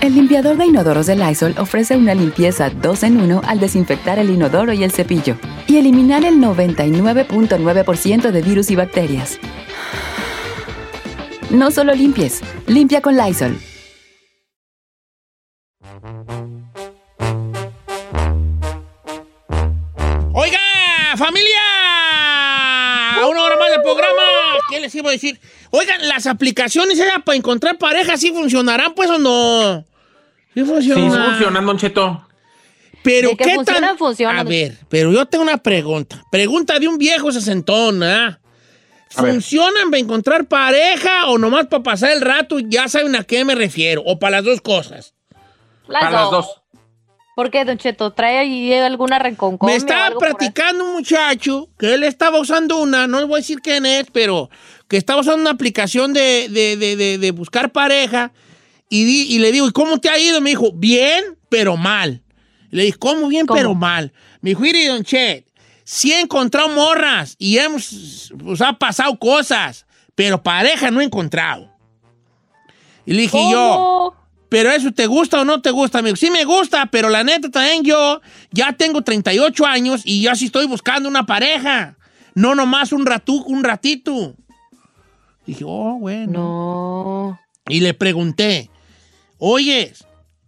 El limpiador de inodoros de Lysol ofrece una limpieza 2 en 1 al desinfectar el inodoro y el cepillo y eliminar el 99.9% de virus y bacterias. No solo limpies, limpia con Lysol. Oiga, familia, una hora más del programa. ¿Qué les iba a decir? Oigan, las aplicaciones para encontrar pareja sí funcionarán, pues o no. Sí Sí, funcionan. sí funciona, Don Cheto. Pero De que qué tan. A ver, pero yo tengo una pregunta. Pregunta de un viejo sesentón, ¿ah? ¿Funcionan para encontrar pareja o nomás para pasar el rato? Ya saben a qué me refiero. O para las dos cosas. Las, Para las dos. ¿Por qué, Don Cheto? ¿Trae ahí alguna reconcombia Me o estaba platicando un muchacho que él estaba usando una, no les voy a decir quién es, pero que estaba usando una aplicación de, de- de- de- de buscar pareja y, di- y le digo, ¿y cómo te ha ido? Me dijo, bien, pero mal. Le dije, ¿cómo bien, ¿Cómo? pero mal? Me dijo, "Mire, don Che, sí he encontrado morras y hemos, pues ha pasado cosas, pero pareja no he encontrado. Y le dije yo, pero eso te gusta o no te gusta, amigo. Sí me gusta, pero la neta también yo ya tengo 38 años y ya sí estoy buscando una pareja. No nomás un ratú, un ratito. Dije, oh, bueno. No. Y le pregunté, oye,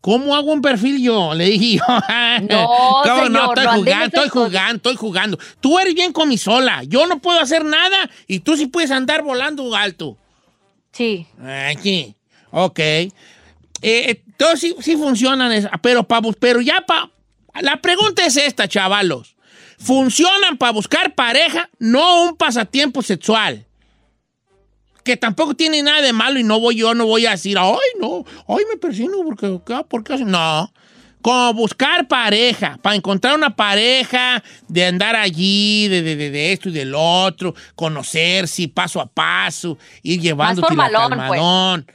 ¿cómo hago un perfil yo? Le dije yo. No, ¿Cómo señor, no, estoy jugando, estoy jugando, estoy jugando. Tú eres bien con mi sola. Yo no puedo hacer nada y tú sí puedes andar volando alto. Sí. Aquí. Ok. Eh, entonces sí, sí funcionan, esas, pero, pa pero ya para... La pregunta es esta, chavalos. ¿Funcionan para buscar pareja? No un pasatiempo sexual. Que tampoco tiene nada de malo y no voy yo, no voy a decir, ay, no, ay, me persino porque, ¿qué? ¿por qué? hacen?". No. Como buscar pareja, para encontrar una pareja, de andar allí, de, de- de- de esto y del otro, conocerse paso a paso, ir llevándote la formalón, calmadón.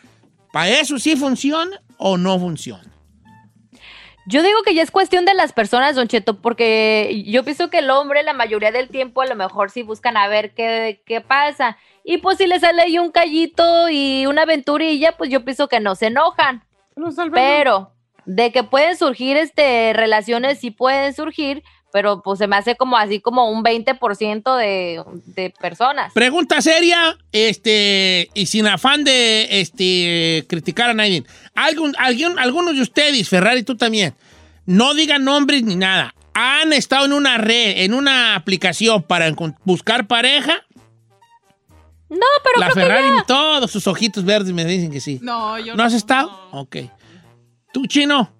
¿Para eso sí funciona o no funciona? Yo digo que ya es cuestión de las personas, Don Cheto, porque yo pienso que el hombre la mayoría del tiempo a lo mejor sí buscan a ver qué, qué pasa. Y pues si le sale ahí un callito y una aventurilla, pues yo pienso que no se enojan. Pero de que pueden surgir este relaciones, sí pueden surgir, pero pues se me hace como así como un 20% de, de personas. Pregunta seria, este, y sin afán de este, criticar a nadie. ¿Algún, alguien, algunos de ustedes, Ferrari, tú también, no digan nombres ni nada. ¿Han estado en una red, en una aplicación para buscar pareja? No, pero La creo que Ferrari, ya. todos sus ojitos verdes me dicen que sí. No, yo ¿No has estado? Ok. ¿Tú, chino?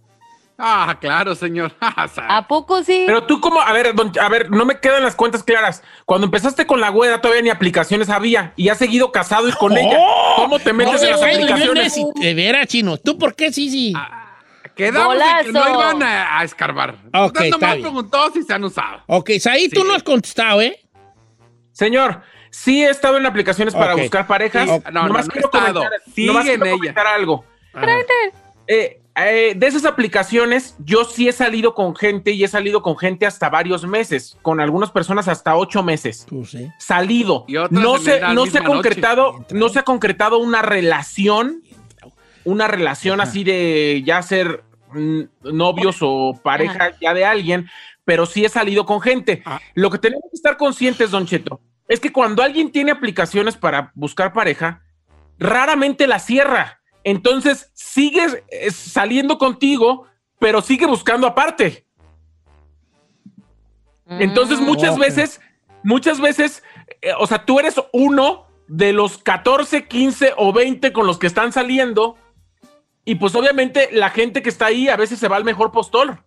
Ah, claro, señor. ¿A poco sí? Pero tú como, a ver, don- a ver, no me quedan las cuentas claras. Cuando empezaste con la güera todavía ni aplicaciones había y has seguido casado y con ¡Oh! ella. ¿Cómo te metes en las aplicaciones? De veras, chino. ¿Tú por qué sí, sí? Quedamos de que no iban a, a escarbar. Ok, Usted está nomás bien. preguntó si se han usado. Ok, ahí tú no has contestado, ¿eh? Señor, sí he estado en aplicaciones para buscar parejas. Sí, no, no, Nomás no he quiero estado. comentar, Sigue nomás en quiero ella. comentar algo. Eh, eh, de esas aplicaciones, yo sí he salido con gente y he salido con gente hasta varios meses, con algunas personas hasta ocho meses. Sí. Salido. Y No se, no se ha concretado, no se ha concretado una relación, una relación así de ya ser novios o pareja ya de alguien, pero sí he salido con gente. Ah. Lo que tenemos que estar conscientes, Don Cheto, es que cuando alguien tiene aplicaciones para buscar pareja, raramente la cierra. Entonces sigues eh, saliendo contigo, pero sigue buscando aparte. Entonces Mm. muchas veces, muchas veces, eh, o sea, tú eres uno de los 14, 15 o 20 con los que están saliendo. Y pues obviamente la gente que está ahí a veces se va al mejor postor.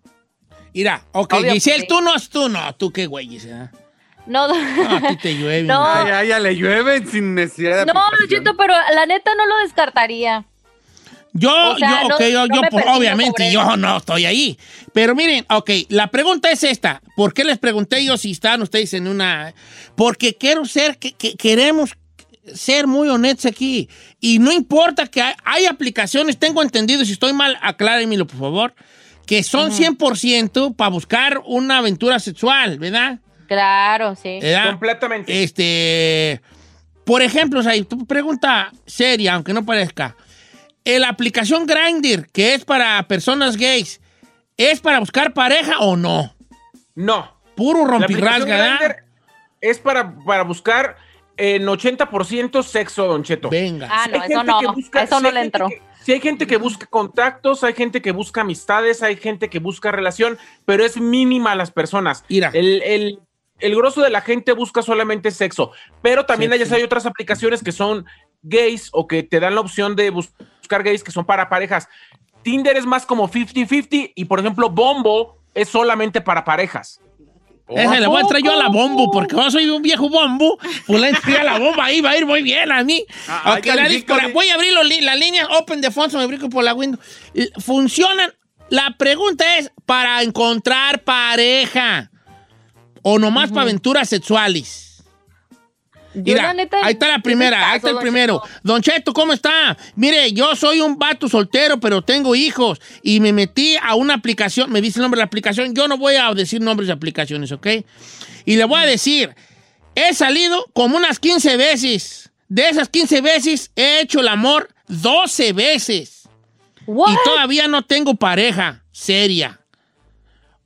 Mira, ok, Obvio, Giselle, sí. tú no, tú no, tú qué güey, Giselle. No, No, a ti te llueve. No. ay, ya le llueven sin necesidad de no. Cheto, pero la neta no lo descartaría. Yo, O sea, yo, no- ok, yo, no yo, pues, obviamente, yo no estoy ahí. Pero miren, ok, la pregunta es esta. ¿Por qué les pregunté yo si están ustedes en una... Porque quiero ser, que, que- queremos ser muy honestos aquí. Y no importa que hay, hay aplicaciones, tengo entendido, si estoy mal, aclárenmelo, por favor, que son 100% para buscar una aventura sexual, ¿verdad? Claro, sí. ¿Verdad? Completamente. Este, por ejemplo, o sea, tu pregunta seria, aunque no parezca. ¿La aplicación Grindr, que es para personas gays, es para buscar pareja o no? No. Puro rompirrasga, ¿verdad? Grindr es para, para buscar en 80% sexo, Don Cheto. Venga. Ah, no, Hay eso no. busca- eso no hay le entró. que- Si hay gente que busca contactos, hay gente que busca amistades, hay gente que busca relación, pero es mínima las personas. Mira. El, el, el grosso de la gente busca solamente sexo, pero también hay, Sexo. hay otras aplicaciones que son gays o que te dan la opción de bus- buscar gays que son para parejas. Tinder es más como 50-50 y, por ejemplo, Bombo es solamente para parejas. Ese le voy a entrar yo a la bombo, porque yo soy un viejo bombo. Pues le entré a la bomba ahí, va a ir muy bien a mí. Ah, la voy a abrir li- las líneas open de Fonso, me brinco por la window. ¿Funcionan? La pregunta es, ¿para encontrar pareja? ¿O nomás para aventuras sexuales? Mira, neta, ahí está la primera, ahí está el primero. Don Cheto, ¿cómo está? Mire, yo soy un vato soltero, pero tengo hijos y me metí a una aplicación, me dice el nombre de la aplicación, yo no voy a decir nombres de aplicaciones, ¿ok? Y le voy a decir, he salido como unas 15 veces. De esas 15 veces he hecho el amor 12 veces. What? Y todavía no tengo pareja seria.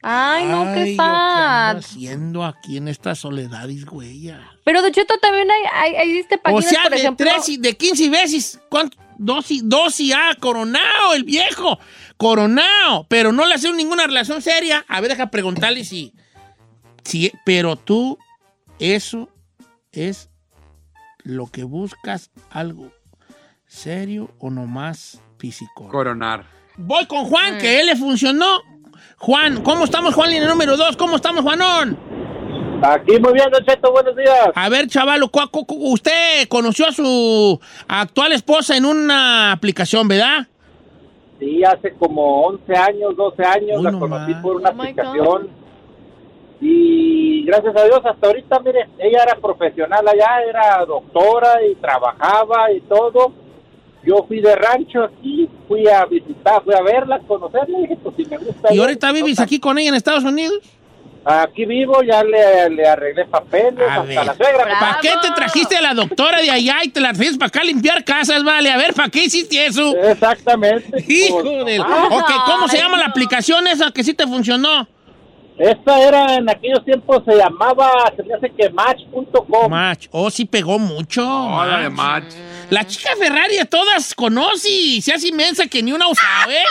Ay, no, Ay, qué ¿yo ¿Qué ando sad. haciendo aquí en esta soledad, güey? Pero, Don Cheto, también hay, hay, hay este O páginas, sea, por de, ejemplo... tres y- de 15 veces, ¿cuánto? Dos y, dos y ah, coronado el viejo, coronado, pero no le hace ninguna relación seria. A ver, deja preguntarle si, si, pero tú, eso es lo que buscas, algo serio o nomás físico. Coronar. Voy con Juan, Mm. que él le funcionó. Juan, ¿cómo estamos, Juan? Línea número dos, ¿cómo estamos, Juanón? Aquí muy bien, Don Cheto, buenos días. A ver, chavalo, cu- cu- cu- usted conoció a su actual esposa en una aplicación, ¿verdad? Sí, hace como 11 años, 12 años Uy, la no conocí por una Oh, aplicación. Y gracias a Dios, hasta ahorita, mire, ella era profesional allá, era doctora y trabajaba y todo. Yo fui de rancho aquí, fui a visitar, fui a verla, conocerla, y dije, pues si me gusta. ¿Y ella, ahorita vives aquí con ella en Estados Unidos? Aquí vivo, ya le, le arreglé papeles, A hasta ver. la suegra. ¿Para qué te trajiste a la doctora de allá y te la trajiste para acá a limpiar casas, vale? A ver, ¿para qué hiciste eso? Exactamente. Hijo Pues, del... Ok, ¿cómo se llama la aplicación esa que sí te funcionó? Esta era, en aquellos tiempos se llamaba, se me hace que match.com. Match. Oh, sí pegó mucho. Hola de Match. match. La chica Ferrari a todas conoce y se hace inmensa que ni una usaba, ¿eh?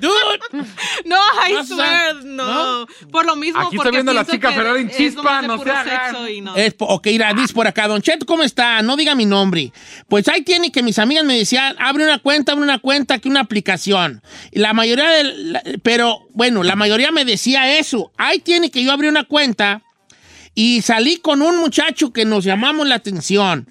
Dude. No, I No, swear, ¿no? no. Por lo mismo, Aquí porque estoy viendo a la chica Ferrari en chispa, no se hagan. no. Es, ok, mira, dice por acá, Don Cheto, ¿cómo está? No diga mi nombre. Pues ahí tiene que mis amigas me decían, abre una cuenta, abre una cuenta, que una aplicación. Y la mayoría del, la- pero bueno, la mayoría me decía eso. Ahí tiene que yo abrí una cuenta y salí con un muchacho que nos llamamos la atención.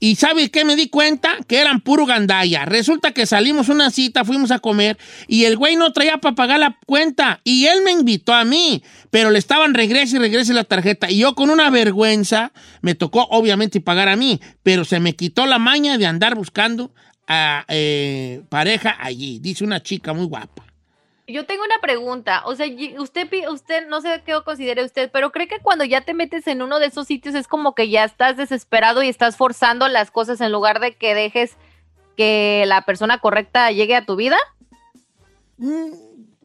Y ¿sabe qué me di cuenta? Que eran puro gandalla. Resulta que salimos una cita, fuimos a comer y el güey no traía para pagar la cuenta. Y él me invitó a mí, pero le estaban regrese y regrese la tarjeta. Y yo con una vergüenza, me tocó obviamente pagar a mí, pero se me quitó la maña de andar buscando a eh, pareja allí. Dice una chica muy guapa. Yo tengo una pregunta, o sea, usted, usted, no sé qué considere usted, pero cree que cuando ya te metes en uno de esos sitios es como que ya estás desesperado y estás forzando las cosas en lugar de que dejes que la persona correcta llegue a tu vida,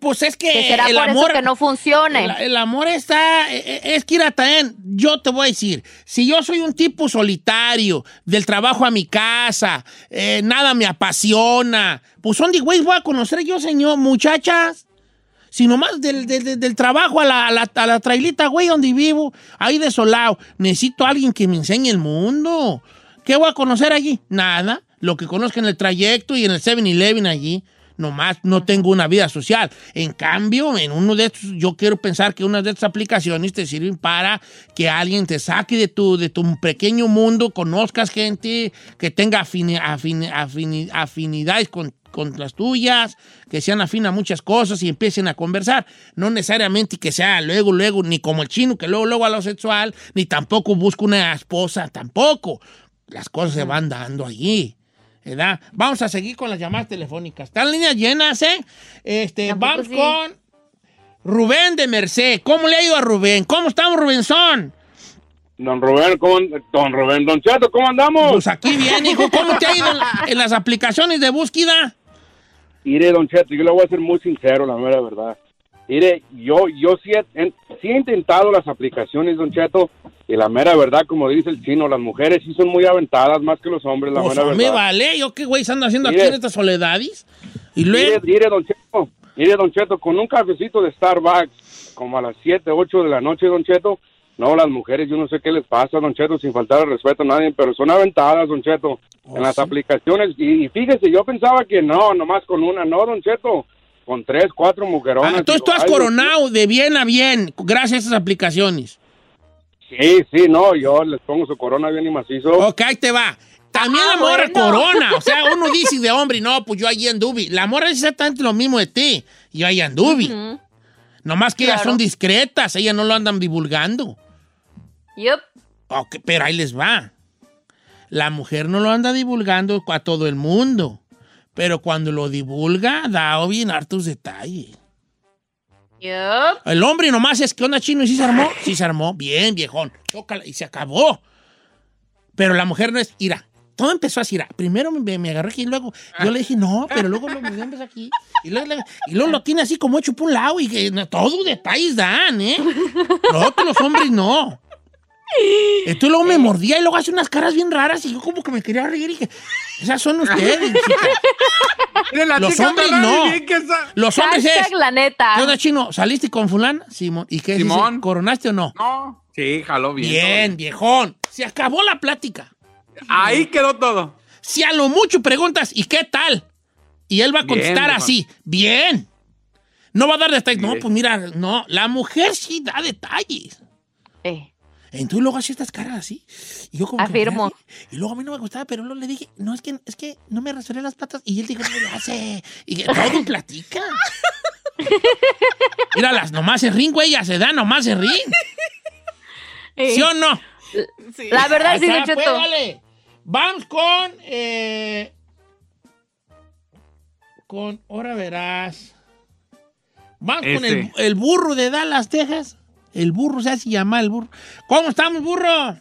Pues es que, que será el por amor... eso que no funcione. El, el amor está. eh, eh, Es que, ir también, yo te voy a decir, si yo soy un tipo solitario, del trabajo a mi casa, eh, nada me apasiona, pues ¿dónde, güey, voy a conocer yo, señor, muchachas? Si nomás del, del- del- del trabajo a la, a, la, a la trailita, güey, donde vivo, ahí desolado, necesito a alguien que me enseñe el mundo. ¿Qué voy a conocer allí? Nada. Lo que conozco en el trayecto y en el 7-Eleven allí. Nomás no tengo una vida social. En cambio, en uno de estos, yo quiero pensar que una de estas aplicaciones te sirven para que alguien te saque de tu, de tu pequeño mundo, conozcas gente que tenga afini- afini- afini- afinidades con, con las tuyas, que sean afín a muchas cosas y empiecen a conversar. No necesariamente que sea luego, luego, ni como el chino que luego, luego a lo sexual, ni tampoco busco una esposa, tampoco. Las cosas se van dando allí. ¿Verdad? Vamos a seguir con las llamadas telefónicas. Están líneas llenas, ¿eh? Este, vamos sí. con Rubén de Merced. ¿Cómo le ha ido a Rubén? ¿Cómo estamos, Rubensón? Don Rubén, ¿cómo, don Rubén, don Chato, ¿cómo andamos? Pues aquí bien, hijo. ¿Cómo te ha ido en, la- en las aplicaciones de búsqueda? Mire, don Cheto, yo le voy a ser muy sincero, la mera verdad. Mire, yo, yo sí he, en- sí he intentado las aplicaciones, don Cheto, y la mera verdad, como dice el chino, las mujeres sí son muy aventadas más que los hombres, la Pues mera me verdad. vale. ¿Yo qué güey ando haciendo aquí en estas soledades? Y Mire, luego... mire, don Cheto, mire, don Cheto, con un cafecito de Starbucks, como a las 7, 8 de la noche, don Cheto, no, las mujeres, yo no sé qué les pasa, don Cheto, sin faltar el respeto a nadie, pero son aventadas, don Cheto, Oh, en las sí. aplicaciones. Y, y fíjese, yo pensaba que no, nomás con una, no, don Cheto, con tres, cuatro mujeronas. Ah, entonces Digo, tú has coronado de bien a bien gracias a esas aplicaciones. Sí, sí, no, yo les pongo su corona bien y macizo. Ok, ahí te va. También Ah, la morra bueno. corona. O sea, uno dice de hombre, no, pues yo ahí anduve. La morra es exactamente lo mismo de ti. Yo ahí anduve. Ujú. Nomás que ellas son discretas, ellas no lo andan divulgando. Yup. Ok, pero ahí les va. La mujer no lo anda divulgando a todo el mundo. Pero cuando lo divulga, da bien hartos detalles. Yup. El hombre nomás es que onda chino y sí se armó. Sí se armó. Bien, viejón. Tócala. Y se acabó. Pero la mujer no es. Ira. Todo empezó así. Ira. Primero me, me agarré aquí y luego yo le dije no, pero luego lo me empezó aquí. Y luego, le- y luego lo tiene así como hecho por un lado y que no, todos detalles dan, ¿eh? Los hombres no. Entonces luego me mordía y luego hace unas caras bien raras y yo como que me quería reír y que esas son ustedes, chicas. Miren, la Los hombres no. Los hombres es. Hashtag la neta. ¿Qué onda, chino? ¿Saliste con fulana? Simón. ¿Y qué dice? Simón. ¿Coronaste o no? No. Sí, jaló bien. Bien, viejón. Se acabó la plática. Ahí quedó todo. Si a lo mucho preguntas, ¿y qué tal? Y él va a Bien, contestar viejón. así, bien. No va a dar detalles. No, pues mira, no. La mujer sí da detalles. Eh, Entonces luego hace estas caras así. Y yo como Afirmo. Y luego a mí no me gustaba, pero luego le dije, no, es que, es que no me rasuré las patas. Y él dijo, no le hace. Y que todo platica. Míralas, nomás se ríen, güey, ya se da, nomás se ríen. eh. ¿Sí o no? Sí. La verdad, sí, Don está, pues, Cheto. vale. Vamos con. eh, con. Ahora verás. Vamos con el, Ese. el burro de Dallas, Texas. El burro se hace llamar el burro. ¿Cómo estamos, burro?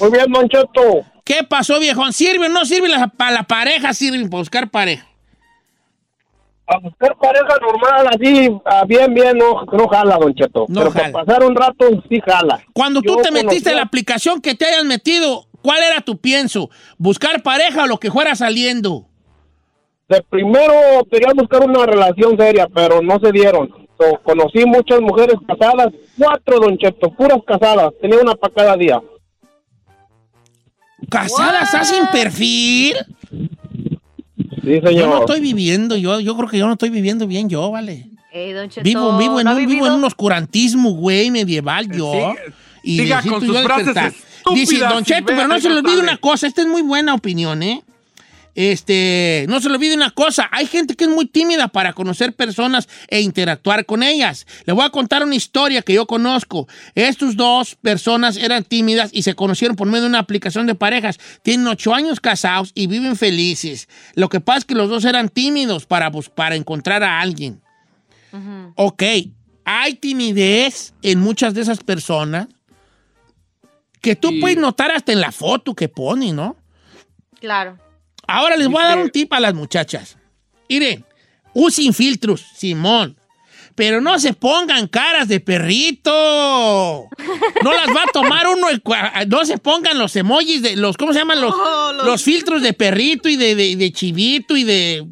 Muy bien, Don Cheto. ¿Qué pasó, viejón? ¿Sirve o no sirve la- para la pareja? Sirven para buscar pareja. A buscar pareja normal, así, ah, bien, bien, no, no jala, Don Cheto. No Pero jala. para pasar un rato, sí jala. Cuando tú Yo te metiste en la aplicación que te hayas metido, ¿cuál era tu pienso? ¿Buscar pareja o lo que fuera saliendo? De primero quería buscar una relación seria, pero no se dieron. So, conocí muchas mujeres casadas, cuatro, Don Cheto, puras casadas. Tenía una para cada día. ¿Casadas hacen perfil? Sí, Yo señor. no estoy viviendo, yo, yo creo que yo no estoy viviendo bien yo, vale. Eh, Don Cheto, Vivo, vivo, en ¿no ha un, vivo en un oscurantismo, güey, medieval yo. Siga- y siga con yo sus frases Dice, Don Cheto, pero no se le olvide una cosa, esta es muy buena opinión, ¿eh? Este, no se le olvide una cosa, hay gente que es muy tímida para conocer personas e interactuar con ellas. Le voy a contar una historia que yo conozco. Estos dos personas eran tímidas y se conocieron por medio de una aplicación de parejas. Tienen ocho años casados y viven felices. Lo que pasa es que los dos eran tímidos para, para encontrar a alguien. Ok, hay timidez en muchas de esas personas que tú Sí. puedes notar hasta en la foto que pone, ¿no? Claro. Ahora les voy a dar un tip a las muchachas. Miren, usen filtros, Simón. Pero no se pongan caras de perrito. No las va a tomar uno. el cua- No se pongan los emojis de los, ¿cómo se llaman? Los, Oh, los- los filtros de perrito y de, de- de chivito y de,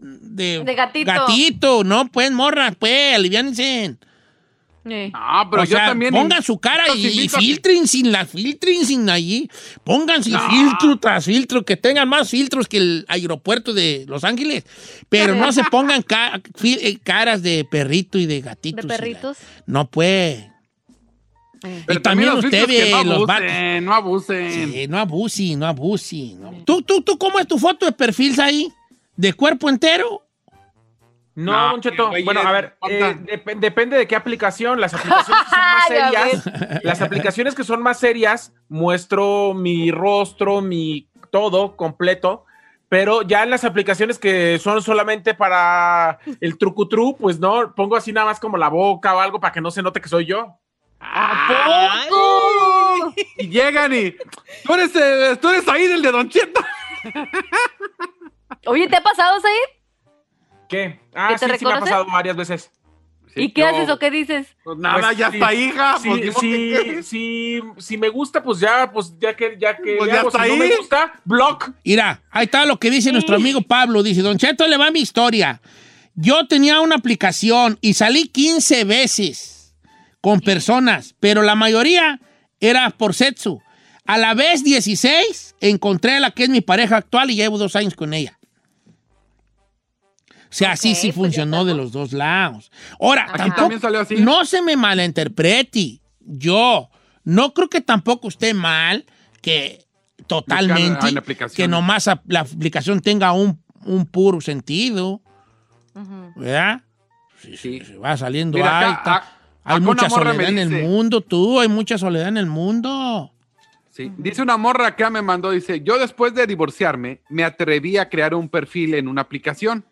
de. De gatito. Gatito, no, pues, morra, pues, aliviánense. Eh. No, pero o yo sea, también. pongan su cara y, y filtren sin la filtren sin allí. Pónganse No. filtro tras filtro, que tengan más filtros que el aeropuerto de Los Ángeles. Pero no se pongan ca- eh, caras de perrito y de gatito. De perritos. No puede. Pero y también los usted filtros que ve no los abusen, no abusen. Sí, no abusi, no abusi. no. ¿Tú, tú, ¿Tú cómo es tu foto de perfil ahí? ¿De cuerpo entero? No, No, Cheto. Bueno, a ver, eh, dep- depende de qué aplicación. Las aplicaciones que son más serias, las aplicaciones que son más serias, muestro mi rostro, mi todo completo. Pero ya en las aplicaciones que son solamente para el trucutru, pues no, pongo así nada más como la boca o algo para que no se note que soy yo. ¿A poco? Y llegan y. Tú eres, tú eres ahí del de Don Cheto. Oye, ¿te ha pasado, Said? ¿Qué? Ah, ¿Que te sí, sí me ha pasado varias veces. ¿Y qué haces o qué dices? Pues nada, Pues ya sí. está, hija. Sí, pues, sí, sí, si me gusta, pues ya, pues ya que, ya que, Pues ya hago. está si no me gusta, block. Mira, ahí está lo que dice nuestro amigo Pablo. Dice, Don Cheto, le va mi historia. Yo tenía una aplicación y salí 15 veces con personas, pero la mayoría era por sexo. A la vez 16 encontré a la que es mi pareja actual y llevo dos años con ella. O sea, así Ok, sí pues funcionó de los dos lados. Ahora, Aquí tampoco, también salió así. no se me malinterprete. Yo no creo que tampoco esté mal que totalmente que nomás la aplicación tenga un, un puro sentido. ¿verdad? Si Sí. se va saliendo Mira, acá, alta. a- hay mucha soledad en el mundo, tú, hay mucha soledad en el mundo. Sí. Dice una morra acá me mandó, dice, yo después de divorciarme me atreví a crear un perfil en una aplicación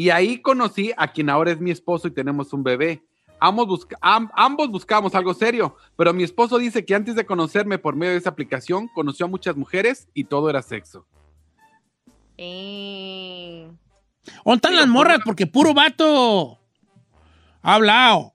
y ahí conocí a quien ahora es mi esposo y tenemos un bebé. Ambos, busca- am- ambos buscamos algo serio, pero mi esposo dice que antes de conocerme por medio de esa aplicación conoció a muchas mujeres y todo era sexo. Eh, ¿Dónde están las morras? Porque puro vato ha hablado.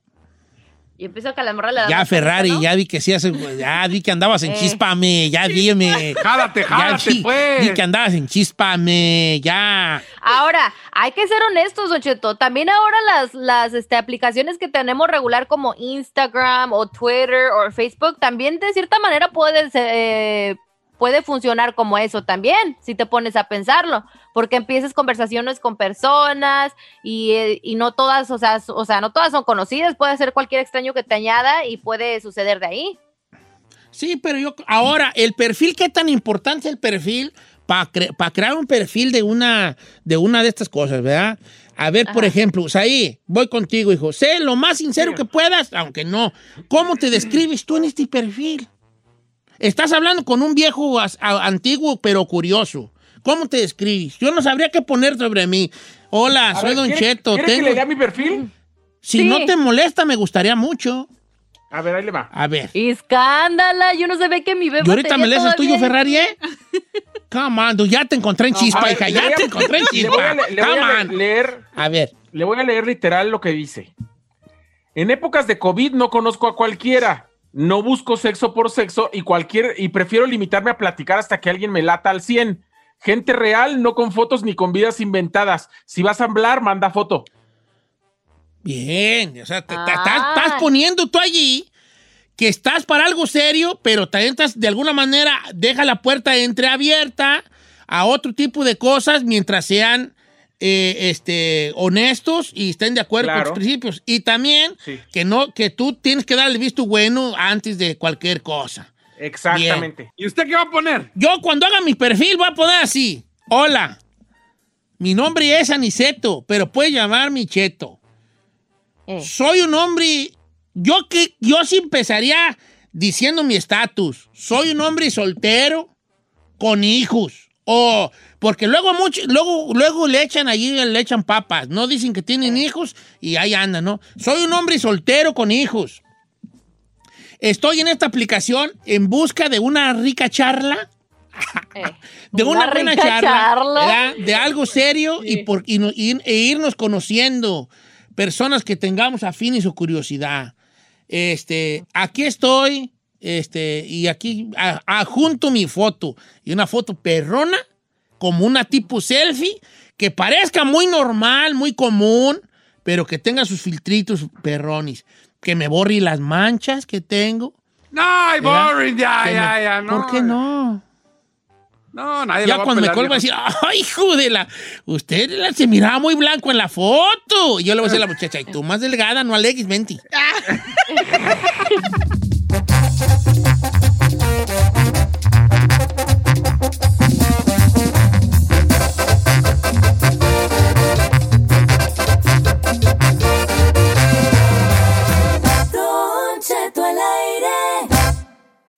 Y empiezo que a la morra da Ya Ferrari, ya vi que sí hace, ya vi que andabas en Eh. chispame, ya dime. Jálate, Ya jálate, vi, pues. vi que andabas en chispame, ya. Ahora, hay que ser honestos, Don Cheto. También ahora las, las este, aplicaciones que tenemos regular como Instagram o Twitter o Facebook, también de cierta manera puede, ser, eh, puede funcionar como eso también, si te pones a pensarlo. Porque empiezas conversaciones con personas y, y no todas, o sea, o sea, no todas son conocidas. Puede ser cualquier extraño que te añada y puede suceder de ahí. Sí, pero yo, ahora, el perfil, ¿qué tan importante el perfil para crear un perfil de una, de una de estas cosas, verdad? A ver, por Ajá. ejemplo, ahí voy contigo, hijo. Sé lo más sincero que puedas, aunque no. ¿Cómo te describes tú en este perfil? Estás hablando con un viejo antiguo, pero curioso. ¿Cómo te describes? Yo no sabría qué poner sobre mí. Hola, A soy ver, Don ¿quiere- Cheto. ¿quiere Tengo... que le lea mi perfil? Si Sí. no te molesta, me gustaría mucho. A ver, ahí le va. A ver. Escándala, yo no sabía que mi bebé ¿Y ahorita me lees el tuyo, Ferrari, eh? Come on, ya te encontré en A chispa, ver, hija, le ya a- te encontré en Le voy a, chispa. le- le voy a on. leer, A ver, le voy a leer literal lo que dice. En épocas de COVID no conozco a cualquiera. No busco sexo por sexo y cualquier y prefiero limitarme a platicar hasta que alguien me lata al 100. Gente real, no con fotos ni con vidas inventadas. Si vas a hablar, manda foto. bien. O sea, te, te- Ah. estás, estás poniendo tú allí que estás para algo serio, pero también estás, de alguna manera, deja la puerta entreabierta a otro tipo de cosas mientras sean eh, este, honestos y estén de acuerdo con tus principios. Y también Sí. que, no, que tú tienes que dar el visto bueno antes de cualquier cosa. Exactamente. ¿Y usted qué va a poner? Yo cuando haga mi perfil voy a poner así. Hola, mi nombre es Aniceto, pero puedes llamarme Cheto. Eh. Soy un hombre, yo que yo sí empezaría diciendo mi estatus. Soy un hombre soltero con hijos. O porque luego mucho, luego, luego le echan allí, le echan papas. No dicen que tienen hijos y ahí andan, ¿no? Soy un hombre soltero con hijos. Estoy en esta aplicación en busca de una rica charla Eh, de una, buena rica charla, de algo serio y, por, y no- y- e irnos conociendo personas que tengamos afines o curiosidad. Este, aquí estoy, este, y aquí a- adjunto mi foto y una foto perrona, como una tipo selfie, que parezca muy normal, muy común, pero que tenga sus filtritos perronis. que me borre las manchas que tengo. No, boring, ya, Que ya, me- ya. No, ¿Por qué no? No, nadie la Ya va a cuando me pelar, colgo va a decir, ¡ay, hijo de la! Usted la- se miraba muy blanco en la foto. Y yo le voy a decir a la muchacha, y tú más delgada, no alegues, venti.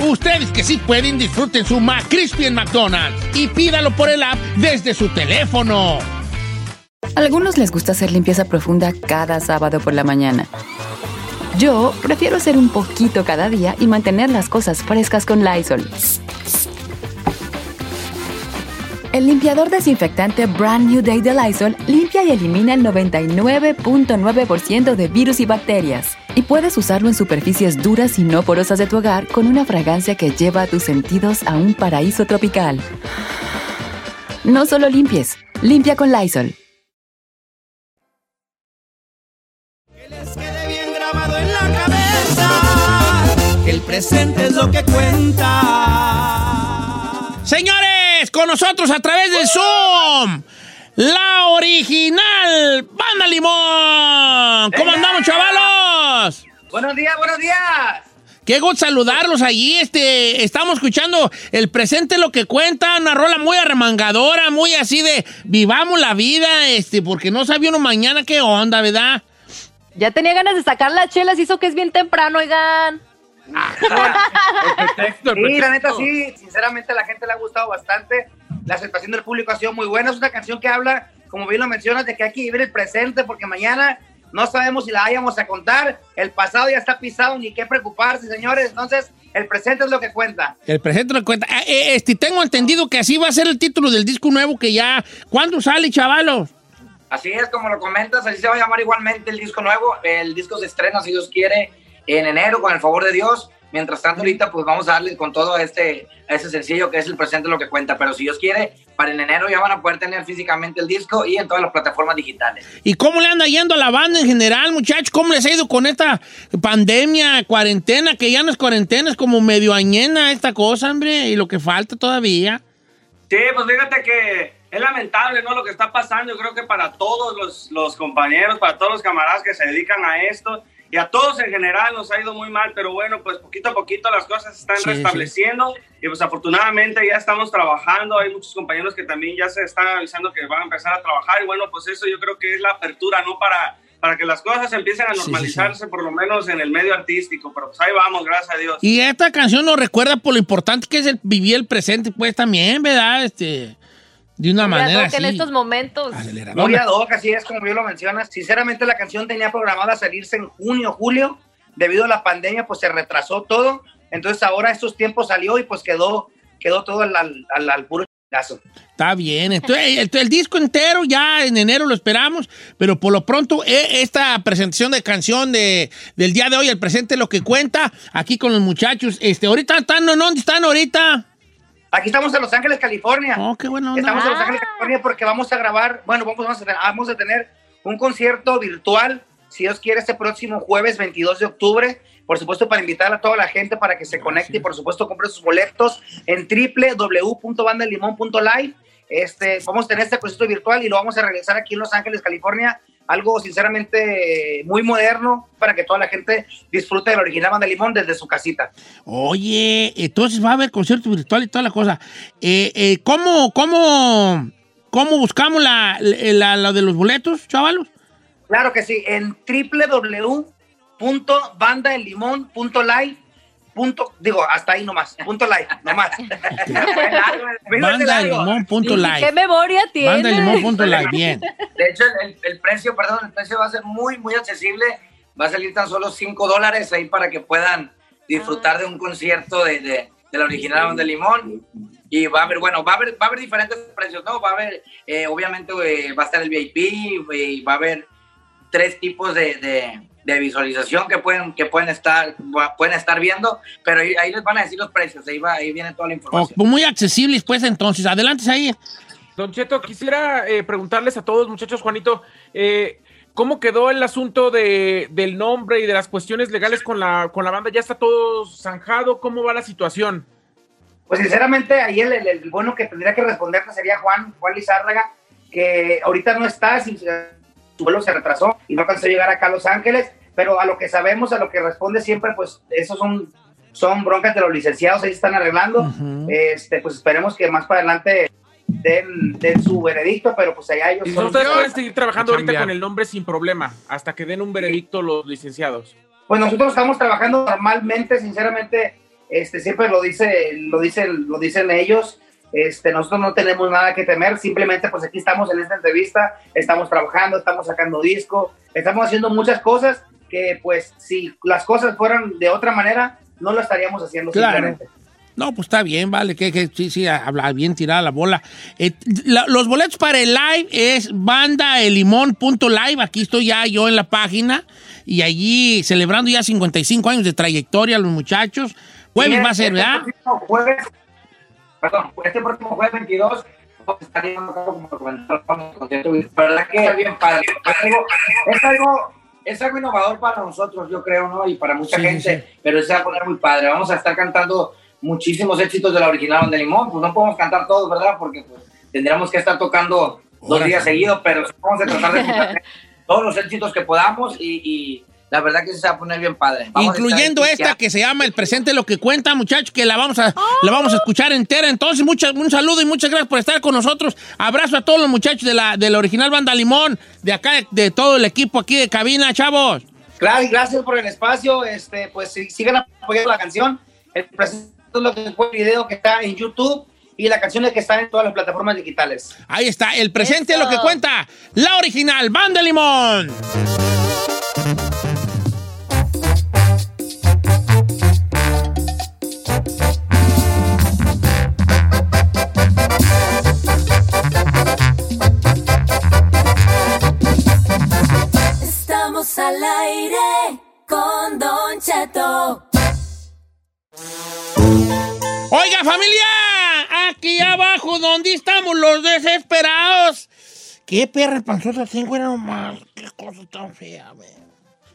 Ustedes que sí pueden, disfruten su McCrispy en McDonald's y pídalo por el app desde su teléfono. Algunos les gusta hacer limpieza profunda cada sábado por la mañana. Yo prefiero hacer un poquito cada día y mantener las cosas frescas con Lysol. El limpiador desinfectante Brand New Day de Lysol limpia y elimina el 99.9% de virus y bacterias. Y puedes usarlo en superficies duras y no porosas de tu hogar con una fragancia que lleva a tus sentidos a un paraíso tropical. No solo limpies, limpia con Lysol. quede bien grabado en la cabeza. que El presente es lo que cuenta. Señores, con nosotros a través del Zoom, la original Banda Limón. ¿Cómo andamos, chavalos? Buenos días, buenos días. Qué gusto saludarlos allí. Este, estamos escuchando el presente lo que cuenta, una rola muy arremangadora, muy así de vivamos la vida, este, porque no sabía uno mañana qué onda, ¿verdad? Ya tenía ganas de sacar las chelas, hizo que es bien temprano, oigan. Sí, la neta sí, sinceramente a la gente le ha gustado bastante. La aceptación del público ha sido muy buena. Es una canción que habla, como bien lo mencionas, de que hay que vivir el presente porque mañana no sabemos si la vayamos a contar. El pasado ya está pisado, ni qué preocuparse, señores. Entonces, el presente es lo que cuenta. El presente lo cuenta. Ah, eh, este, tengo entendido que así va a ser el título del disco nuevo que ya. ¿Cuándo sale, chavalos? Así es, como lo comentas, así se va a llamar igualmente el disco nuevo. El disco se estrena, si Dios quiere, en enero, con el favor de Dios. Mientras tanto, ahorita, pues vamos a darle con todo a este, a este sencillo que es el presente lo que cuenta. Pero si Dios quiere, para en enero ya van a poder tener físicamente el disco y en todas las plataformas digitales. ¿Y cómo le anda yendo a la banda en general, muchachos? ¿Cómo les ha ido con esta pandemia, cuarentena, que ya no es cuarentena, es como medio añena esta cosa, hombre, y lo que falta todavía? Sí, pues fíjate que es lamentable, ¿no? Lo que está pasando, yo creo que para todos los, los compañeros, para todos los camaradas que se dedican a esto y a todos en general nos ha ido muy mal, pero bueno, pues poquito a poquito las cosas se están Sí, restableciendo y pues afortunadamente ya estamos trabajando, hay muchos compañeros que también ya se están avisando que van a empezar a trabajar y bueno, pues eso yo creo que es la apertura, ¿no? Para, para que las cosas empiecen a Sí, sí, sí. normalizarse, por lo menos en el medio artístico, pero pues ahí vamos, gracias a Dios. Y esta canción nos recuerda por lo importante que es el vivir el presente, pues también, ¿verdad? Este, de una manera que en así. estos momentos. Muy ad hoc, así es como bien lo mencionas. Sinceramente, la canción tenía programada salirse en junio, julio. Debido a la pandemia, pues se retrasó todo. Entonces, ahora estos tiempos salió y pues quedó quedó todo al, al, puro chingazo. Está bien. Entonces, el, el disco entero ya en enero lo esperamos, pero por lo pronto eh, esta presentación de canción de, del día de hoy, el presente lo que cuenta, aquí con los muchachos. Este, ahorita están, ¿no? ¿Dónde están ahorita? Aquí estamos en Los Ángeles, California. Oh, qué bueno. Estamos en Los Ah. Ángeles, California, porque vamos a grabar, bueno, vamos, vamos, a, tener- vamos a tener un concierto virtual, si Dios quiere, este próximo jueves 22 de octubre. Por supuesto, para invitar a toda la gente para que se conecte y, por supuesto, compre sus boletos en www.bandalimon.live. Este, vamos a tener este concierto virtual y lo vamos a realizar aquí en Los Ángeles, California. Algo, sinceramente, muy moderno para que toda la gente disfrute del original Banda Limón desde su casita. Oye, entonces va a haber concierto virtual y toda la cosa. Eh, eh, ¿cómo, cómo, ¿Cómo buscamos la, la, la de los boletos, chavalos? Claro que sí, en www.bandaelimón.live. Punto, digo, hasta ahí nomás, punto live, nomás. Bandaelimón.live. ¿Qué memoria tiene? Bandaelimón.live, bien. De hecho, el, el precio, perdón, el precio va a ser muy, muy accesible. Va a salir tan solo 5 dólares ahí para que puedan disfrutar de un concierto de, de, de la original Banda Limón. Y va a haber, bueno, va a haber, va a haber diferentes precios, ¿no? Va a haber, eh, obviamente, eh, va a estar el VIP, y va a haber tres tipos de, de, de visualización que pueden, que pueden estar, pueden estar viendo, pero ahí, ahí les van a decir los precios, ahí, va, ahí viene toda la Oh, información. pues muy accesibles, pues entonces. Adelante, ahí. Don Cheto, quisiera eh, preguntarles a todos, muchachos, Juanito, eh, ¿cómo quedó el asunto de, del nombre y de las cuestiones legales con la, con la banda? ¿Ya está todo zanjado? ¿Cómo va la situación? Pues sinceramente, ahí el, el- el bueno que tendría que responderte sería Juan, Juan Lizárraga, que ahorita no está, si- su vuelo se retrasó y no alcanzó a llegar acá a Los Ángeles, pero a lo que sabemos, a lo que responde siempre, pues esos son, son broncas de los licenciados, ahí se están arreglando. este, pues esperemos que más para adelante den, den su veredicto, pero pues allá ellos Y son- ustedes pueden seguir trabajando ahorita Cambiar. con el nombre sin problema, hasta que den un veredicto los licenciados. Pues nosotros estamos trabajando normalmente, sinceramente, este, siempre lo dice, lo dicen, lo dicen ellos. Este, nosotros no tenemos nada que temer, simplemente pues aquí estamos en esta entrevista, estamos trabajando, estamos sacando disco, estamos haciendo muchas cosas que pues si las cosas fueran de otra manera, no lo estaríamos haciendo Claro. simplemente. No, pues está bien, vale, que, que sí, sí, habla bien tirada la bola. Eh, la- los boletos para el live es bandaelimón.live, aquí estoy ya yo en la página, y allí celebrando ya 55 años de trayectoria los muchachos. Jueves Sí, va a ser, este ¿verdad? jueves, perdón, este próximo jueves 22 vamos a estar llevando a cabo, como concierto verdad que está bien padre. Es algo, es algo, es algo innovador para nosotros, yo creo, ¿no? Y para mucha Sí, gente, pero se va a poner muy padre. Vamos a estar cantando muchísimos éxitos de la original Banda Limón. Pues no podemos cantar todos, ¿verdad? Porque pues, tendríamos que estar tocando dos días seguidos, pero vamos a tratar de cantar todos los éxitos que podamos y, y la verdad que se va a poner bien padre. Vamos Incluyendo esta que se llama El Presente Lo que Cuenta, muchachos, que la vamos a, la vamos a escuchar entera. Entonces, muchas, un saludo y muchas gracias por estar con nosotros. Abrazo a todos los muchachos de la, de la original Banda Limón, de acá, de todo el equipo aquí de cabina, chavos. Claro, y gracias por el espacio. Este, pues sigan apoyando la canción. El presente es lo que fue el video que está en YouTube y la canción es que está en todas las plataformas digitales. Ahí está, El Presente Lo que Cuenta, la original Banda Limón. Estamos al aire con Don Cheto. Oiga, familia, aquí abajo donde estamos los desesperados. ¿Qué perra panzota tengo? Era nomás, qué cosa tan fea.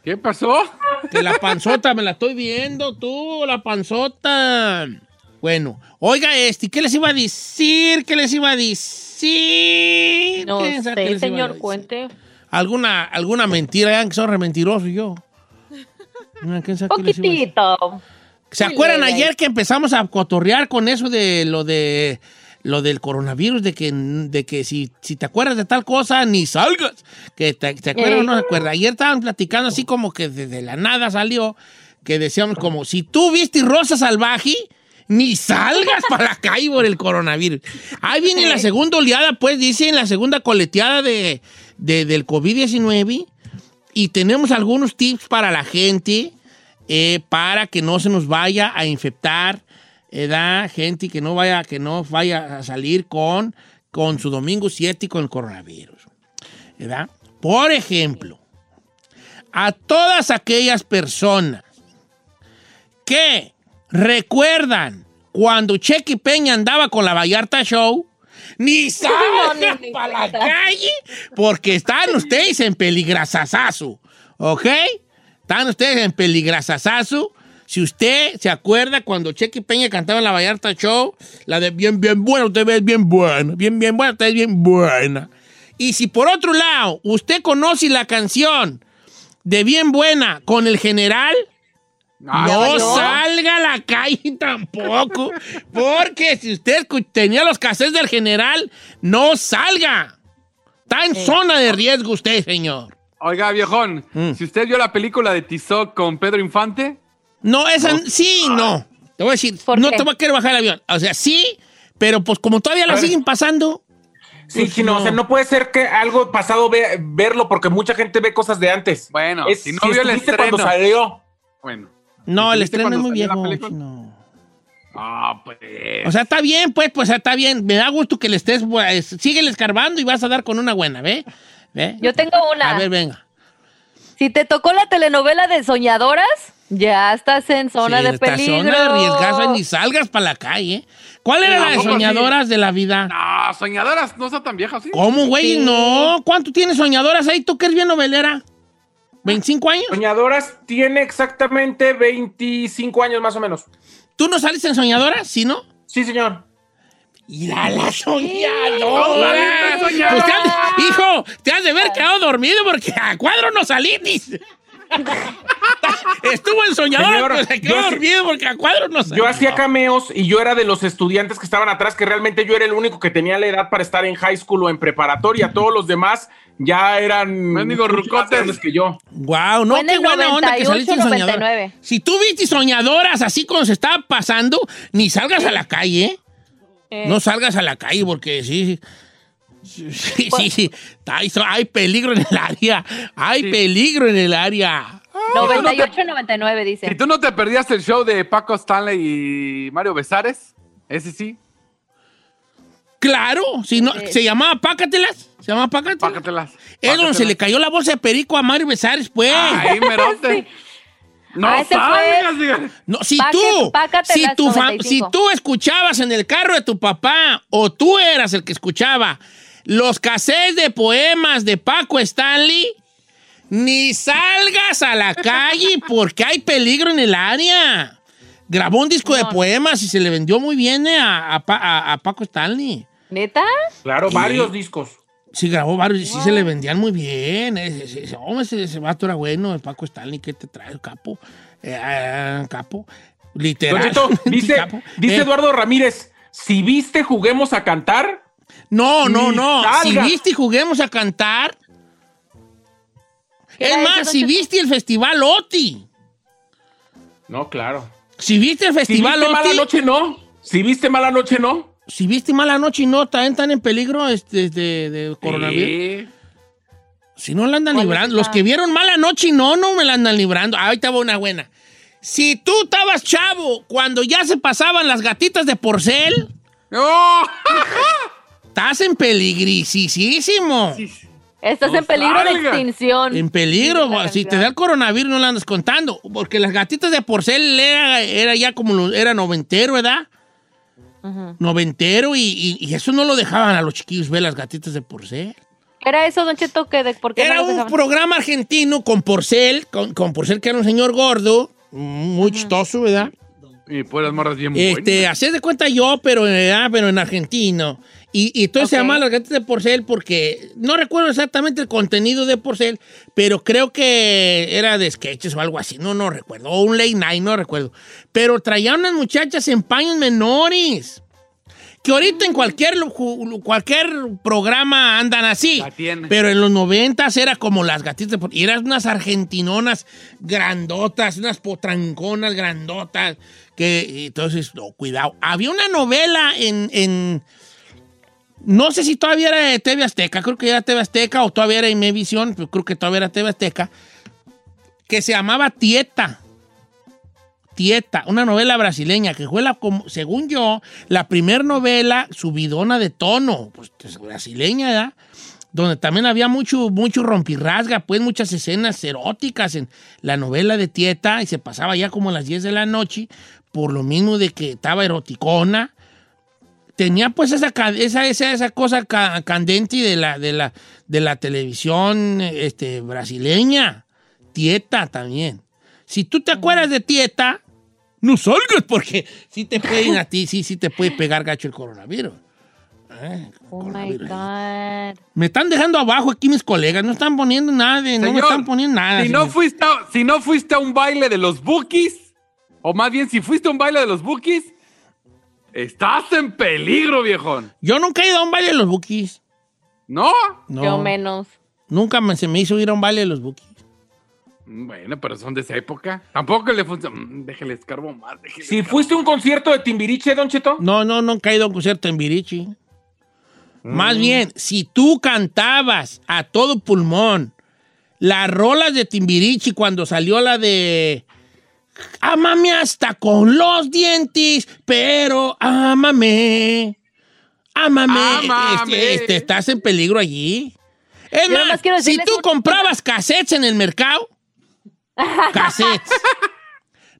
¿Qué pasó? Que la panzota me la estoy viendo tú, la panzota. Bueno, oiga este, ¿qué les iba a decir? ¿Qué les iba a decir? No ¿Qué sé, les iba a señor, cuente. ¿Alguna, alguna mentira? Ya que soy rementiroso yo. Poquitito. ¿Se acuerdan leve. ayer que empezamos a cotorrear con eso de lo de lo del coronavirus, de que, de que si, si te acuerdas de tal cosa, ni salgas? Que te, ¿te acuerdas o no te acuerdas? Ayer estaban platicando así como que desde la nada salió, que decíamos como, si tú viste Rosa Salvaje, ni salgas para la calle por el coronavirus. Ahí viene la segunda oleada, pues, dicen, la segunda coleteada de, de- del COVID-19 y tenemos algunos tips para la gente eh, para que no se nos vaya a infectar edad, gente que no vaya, que no vaya a salir con, con su domingo 7 y con el coronavirus. ¿Verdad? Por ejemplo, a todas aquellas personas que recuerdan cuando Chequi Peña andaba con la Vallarta Show, ni salgan ni para la calle porque están ustedes en peligrasazazo, ¿ok? Están ustedes en peligrasazazo. Si usted se acuerda cuando Chequi Peña cantaba en la Vallarta Show, la de bien, bien buena, usted es bien buena, bien, bien buena, usted es bien buena. Y si por otro lado usted conoce la canción de bien buena con el general, no ¿no? salga a la calle tampoco. Porque si usted tenía los cassettes del general, no salga. Está en zona de riesgo usted, señor. Oiga, viejón, Mm. si usted vio la película de Tizoc con Pedro Infante, No, esa sí, no. Te voy a decir, ¿Por no qué? te voy a querer bajar el avión. O sea, sí, pero pues como todavía la siguen pasando. Sí, pues, chino, o sea, no puede ser que algo pasado ve- verlo porque mucha gente ve cosas de antes. bueno, Es- si no vio el estuviste cuando estreno. salió. Bueno. No, el ¿Viste estreno es muy viejo. chino. Ah, pues. O sea, está bien, pues, pues está bien. Me da gusto que le estés, pues, síguele escarbando y vas a dar con una buena, ¿ve? ¿Ve? Yo tengo una. A ver, venga. Si te tocó la telenovela de Soñadoras, ya estás en zona Sí, de peligro. zona de riesgazo, ni salgas para la calle. ¿Cuál era la de ¿a poco soñadoras de la vida? No, soñadoras no son tan viejas, ¿sí? ¿Cómo, güey? Sí. No. ¿Cuánto tienes soñadoras ahí? ¿Tú que eres bien novelera? ¿25 años? Soñadoras tiene exactamente 25 años más o menos. ¿Tú no sales en soñadoras? ¿Sí, no? Sí, señor. Y la, la No, soñadora. Pues te has- hijo, te has de ver quedado dormido porque a cuadro no salí. Estuvo en soñadora, Señor, pero se quedó dormido porque a cuadro no salí. Yo hacía cameos y yo era de los estudiantes que estaban atrás, que realmente yo era el único que tenía la edad para estar en high school o en preparatoria. Todos los demás ya eran Mendigos rucotes. que yo. Wow, no, qué buena onda que 98, saliste en soñadora. 99. Si tú viste soñadoras así como se estaba pasando, ni salgas a la calle, ¿eh? Eh, No salgas a la calle porque sí, sí, sí, sí, sí. Hay, hay peligro en el área. Hay peligro en el área. 98, 99 dice. ¿Y tú no te perdías el show de Paco Stanley y Mario Besares? Ese sí. Claro, si no, Sí. se llamaba Pácatelas. Se llamaba Pácatelas. Pácatelas. Es donde se le cayó la bolsa de perico a Mario Besares, pues. Ahí, merote. No Ah, diga. No, si Paque- tú, pácatelas si, tu fa- 95. si tú escuchabas en el carro de tu papá o tú eras el que escuchaba los cassettes de poemas de Paco Stanley, ni salgas a la calle porque hay peligro en el área. Grabó un disco de poemas y se le vendió muy bien eh, a, a Pa- a- a Paco Stanley. ¿Neta? Claro, Sí. varios discos. Sí, grabó varios y sí se le vendían muy bien. Ese, ese- ese- hombre, ese, ese vato era bueno, el Paco Stanley, ¿qué te trae, capo? Eh, eh, capo. Literal. Dice, Capo. dice Eh, Eduardo Ramírez, si viste Juguemos a Cantar, No, no, no. Si viste y juguemos a cantar. ¿Qué Es más, si viste el Festival OTI. no, claro. Si viste el Si Festival viste Mala. Noche, no. Si viste Mala Noche, no. Si viste Mala Noche y no, también están en peligro este, de, de coronavirus. Sí. Si no la andan ¿Cuál librando. está? Los que vieron Mala Noche y no, no me la andan librando. Ahí estaba una buena. Si tú estabas chavo cuando ya se pasaban las gatitas de porcel, ¡Oh! estás en peligrisísimo. Estás en peligro de extinción. En peligro, la si te da el coronavirus no lo andas contando, porque las gatitas de porcel era, era ya como, lo- era noventero, ¿verdad? Ujú. Noventero y, y- y eso no lo dejaban a los chiquillos ver las gatitas de porcel. ¿Era eso, Don Cheto? Que de, ¿Por qué Era no un programa argentino con porcel, con, con porcel que era un señor gordo, muy chistoso, ¿verdad? Y puras morras bien Este, buenas. hacer de cuenta yo, pero, eh, pero en argentino. Y, y entonces se Ok. llama Las Gatitas de Porcel porque no recuerdo exactamente el contenido de Porcel, pero creo que era de sketches o algo así, no, no recuerdo. O un late night, no recuerdo. Pero traían unas muchachas en paños menores. Que ahorita en cualquier, cualquier programa andan así. Pero en los noventas era como las gatitas de Porcel. Y eran unas argentinonas grandotas, unas potranconas grandotas. Que entonces, no, cuidado. Había una novela en, en- No sé si todavía era TV Azteca, creo que era TV Azteca o todavía era Imevisión, pero creo que todavía era TV Azteca, que se llamaba Tieta. Tieta, una novela brasileña que fue la, como- según yo, la primer novela subidona de tono, pues es brasileña, ¿ya? Donde también había mucho, mucho rompirrasga, pues muchas escenas eróticas en la novela de Tieta y se pasaba ya como las 10 de la noche, por lo mismo de que estaba eroticona tenía pues esa, esa, esa, esa cosa ca- candente de la, de, la, de la televisión este, brasileña. Tieta también. Si tú te acuerdas de Tieta, no salgas porque sí te pueden a ti, sí, sí te puede pegar gacho el coronavirus. Eh, Oh my God. Me están dejando abajo aquí mis colegas, no están poniendo nada, de- no me Señor, están poniendo nada. Si no, señor. fuiste a, si no fuiste a un baile de los bookies, o más bien si fuiste a un baile de los bookies, estás en peligro, viejón. Yo nunca he ido a un baile de los bookies. ¿No? No. Yo menos. Nunca me- se me hizo ir a un baile de los bookies. Bueno, pero son de esa época. Tampoco le funciona. Mm, Déjale escarbo más. Si escarbo. fuiste a un concierto de Timbiriche, Don Cheto. No, no, nunca he ido a un concierto en Virichi. Mm. Más bien, si tú cantabas a todo pulmón las rolas de Timbirichi cuando salió la de Ámame hasta con los dientes, pero ámame. Ámame. Ámame. Este, este, estás en peligro allí. Es más, si tú comprabas cassettes en el mercado, cassettes,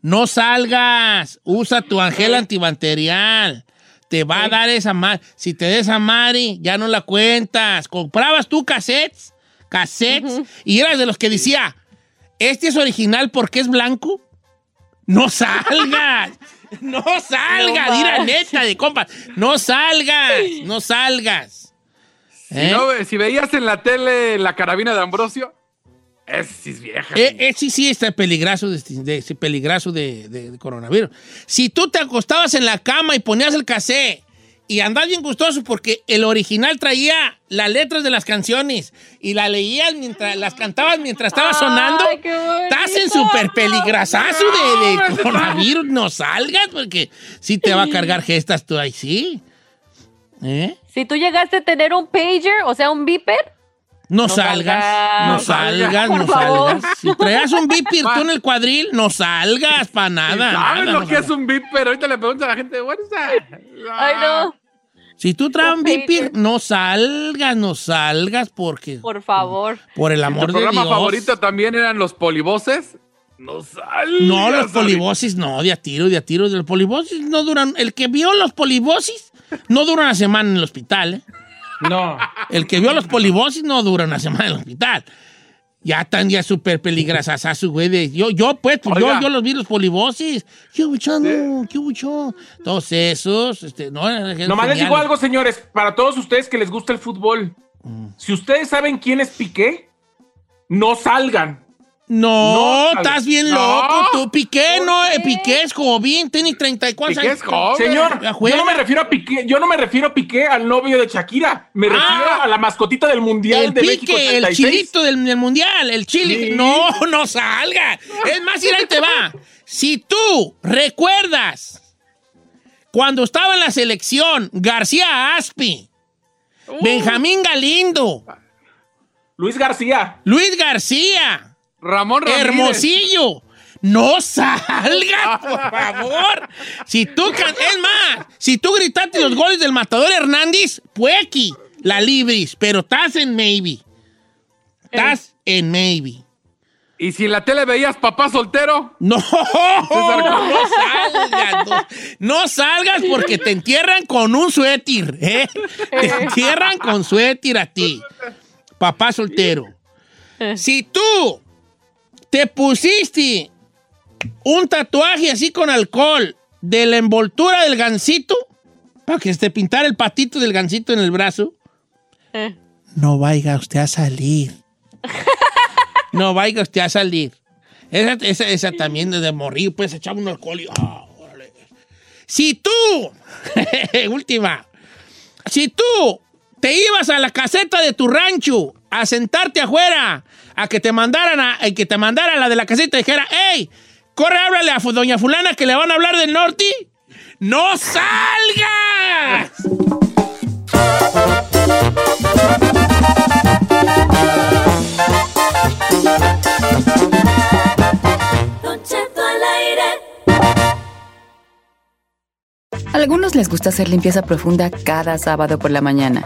no salgas, usa tu angel antibacterial. Te va a dar esa madre. Si te des a Mari, ya no la cuentas. Comprabas tú cassettes, cassettes, y eras de los que decía, ¿este es original porque es blanco? No salgas. No salgas. No Mira, neta de compas. No salgas. No salgas. Si, ¿Eh? no, si veías en la tele la carabina de Ambrosio, es sí es vieja. Eh, eh, sí, sí, está peligroso de, de- ese peligroso de, de- de coronavirus. Si tú te acostabas en la cama y ponías el cassette y andabas bien gustoso porque el original traía las letras de las canciones y la leías mientras las cantabas mientras estaba sonando, Ay, qué bonito. estás en súper peligrasazo de, de coronavirus. No salgas porque sí te va a cargar gestas tú ahí, sí. ¿Eh? Si tú llegaste a tener un pager, o sea, un beeper, No, No salgas, salgas. no salgas, no salgas. Si traías un bipir tú en el cuadril, no salgas para nada. ¿Sabes nada, lo no que es un beeper? Ahorita le pregunto a la gente, ¿what is that? ay no, Si tú traes un bipir. no salgas, no salgas porque por favor. por el amor de programa Dios. favorito también eran los polivoces. No salgas. No, los ahorita. polibosis, no, de a tiro, de a tiro. De los polibosis no duran. El que vio los polibosis no dura una semana en el hospital, ¿eh? No. El que vio los polibosis no dura una semana en el hospital. Ya están ya súper peligrosas, güey. de- Yo, yo, pues, pues, yo, yo los vi los polibosis. ¿Qué buchano? ¿Qué buchón? Todos esos, este, no, Nomás les digo algo, señores, para todos ustedes que les gusta el fútbol. Si ustedes saben quién es Piqué, no salgan. No, No, estás bien no. loco, tú. Piqué, ¿Por no, eh, qué? Piqué es joven, tiene 34 Piqué es joven. Señor, yo no me refiero a Piqué, yo no me refiero a Piqué al novio de Shakira. Me refiero Ah. a la mascotita del Mundial El de México pique, el 86. chilito del, del mundial, el chile. Sí. No, no salga. Es más, mira, ahí te va. Si tú recuerdas cuando estaba en la selección García Aspi, Uh. Benjamín Galindo, Luis García. Luis García, Ramón Ramírez. Hermosillo. No salgas, por favor. Si tú, es más, si tú gritaste los goles del matador Hernández, Puequi, la libris, pero estás en maybe. Estás en maybe. Y si en la tele veías papá soltero, No, no salgas, no, no salgas porque te entierran con un suéter, ¿eh? Te entierran con suéter a ti, papá soltero. Si tú te pusiste un tatuaje así con alcohol de la envoltura del gansito, para que se te pintara el patito del gansito en el brazo, Eh. no vaya usted a salir. No vaya usted a salir. Esa, esa, esa también de morir, pues echaba un alcohol y. ah, órale. Si tú, última, si tú te ibas a la caseta de tu rancho a sentarte afuera, a que te mandaran a, a que te mandara la de la caseta y dijera, hey, corre, háblale a doña fulana que le van a hablar del norte, ¡no salgas! Aire. Algunos les gusta hacer limpieza profunda cada sábado por la mañana.